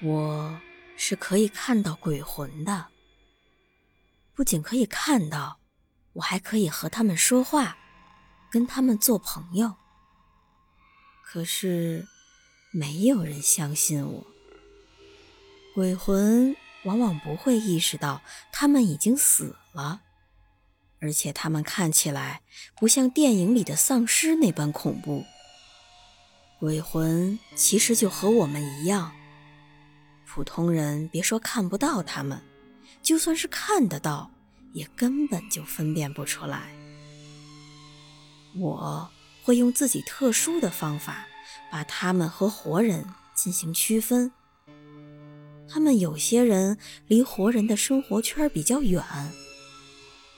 我是可以看到鬼魂的，不仅可以看到，我还可以和他们说话，跟他们做朋友。可是，没有人相信我。鬼魂往往不会意识到他们已经死了，而且他们看起来不像电影里的丧尸那般恐怖。鬼魂其实就和我们一样。普通人别说看不到他们，就算是看得到，也根本就分辨不出来。我会用自己特殊的方法，把他们和活人进行区分。他们有些人离活人的生活圈比较远，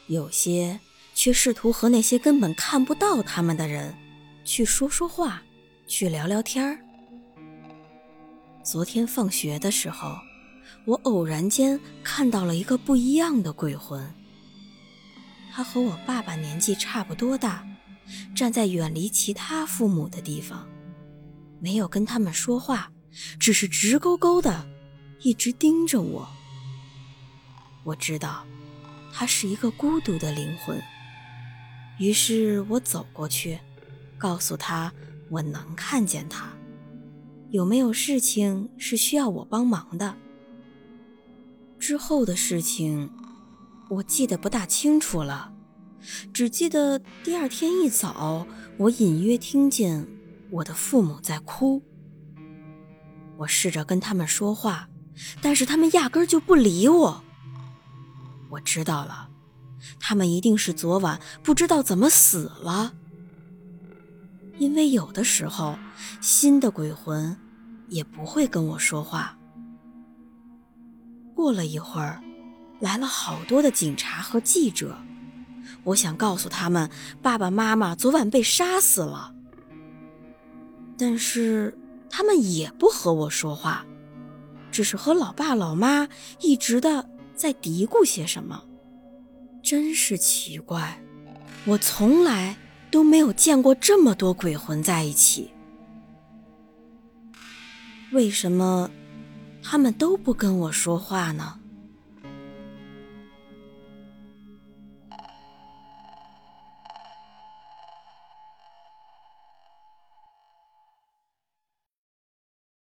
有些却试图和那些根本看不到他们的人去说说话，去聊聊天儿。昨天放学的时候，我偶然间看到了一个不一样的鬼魂。他和我爸爸年纪差不多大，站在远离其他父母的地方，没有跟他们说话，只是直勾勾的一直盯着我。我知道他是一个孤独的灵魂，于是我走过去，告诉他我能看见他。有没有事情是需要我帮忙的？之后的事情我记得不大清楚了，只记得第二天一早，我隐约听见我的父母在哭。我试着跟他们说话，但是他们压根儿就不理我。我知道了，他们一定是昨晚不知道怎么死了。因为有的时候，新的鬼魂也不会跟我说话。过了一会儿，来了好多的警察和记者，我想告诉他们，爸爸妈妈昨晚被杀死了，但是他们也不和我说话，只是和老爸老妈一直的在嘀咕些什么。真是奇怪，我从来。都没有见过这么多鬼魂在一起，为什么他们都不跟我说话呢？